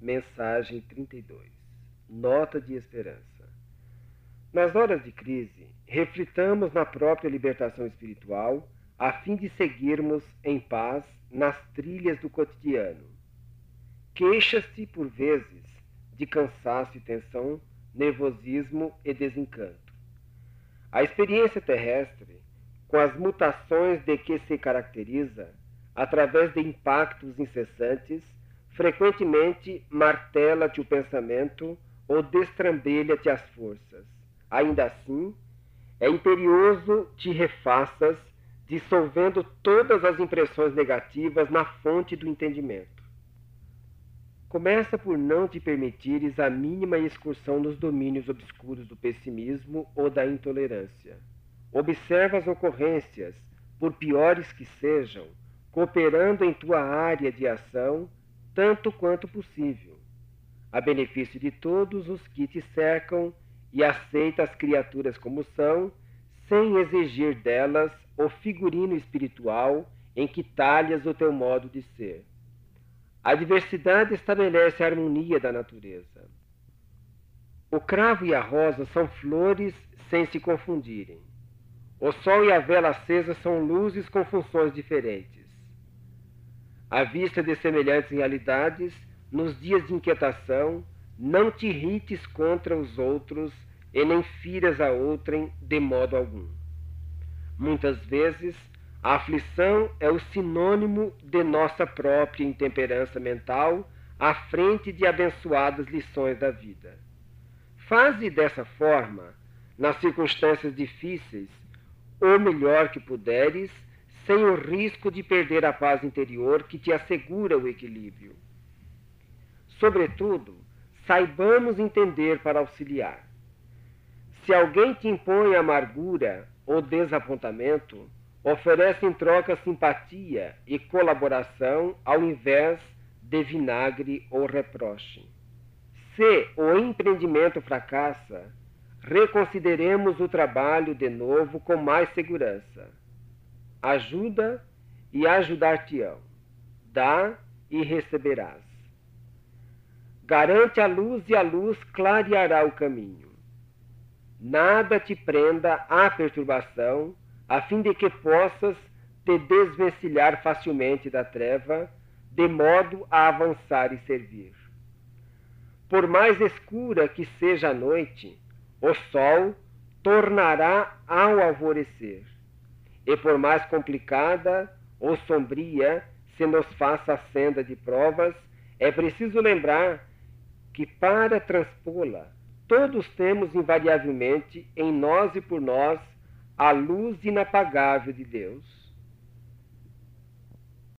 mensagem 32. Nota de esperança. Nas horas de crise, reflitamos na própria libertação espiritual a fim de seguirmos em paz nas trilhas do cotidiano. Queixa-se, por vezes, de cansaço e tensão, nervosismo e desencanto. A experiência terrestre, com as mutações de que se caracteriza, através de impactos incessantes, frequentemente martela-te o pensamento ou destrambelha-te as forças. Ainda assim, é imperioso te refaças, dissolvendo todas as impressões negativas na fonte do entendimento. Começa por não te permitires a mínima excursão nos domínios obscuros do pessimismo ou da intolerância. Observa as ocorrências, por piores que sejam, cooperando em tua área de ação tanto quanto possível, a benefício de todos os que te cercam e aceita as criaturas como são, sem exigir delas o figurino espiritual em que talhas o teu modo de ser. A diversidade estabelece a harmonia da natureza. O cravo e a rosa são flores sem se confundirem. O sol e a vela acesa são luzes com funções diferentes. À vista de semelhantes realidades, nos dias de inquietação, não te irrites contra os outros e nem firas a outrem de modo algum. Muitas vezes, a aflição é o sinônimo de nossa própria intemperança mental à frente de abençoadas lições da vida. Faze dessa forma, nas circunstâncias difíceis, o melhor que puderes, sem o risco de perder a paz interior que te assegura o equilíbrio. Sobretudo, saibamos entender para auxiliar. Se alguém te impõe amargura ou desapontamento, oferece em troca simpatia e colaboração ao invés de vinagre ou reproche. Se o empreendimento fracassa, reconsideremos o trabalho de novo com mais segurança ajuda e ajudar-te-ão. Dá e receberás. Garante a luz e a luz clareará o caminho. Nada te prenda à perturbação, a fim de que possas te desvencilhar facilmente da treva, de modo a avançar e servir. Por mais escura que seja a noite, o sol tornará ao alvorecer e por mais complicada ou sombria se nos faça a senda de provas, é preciso lembrar que para transpô-la, todos temos invariavelmente em nós e por nós a luz inapagável de Deus.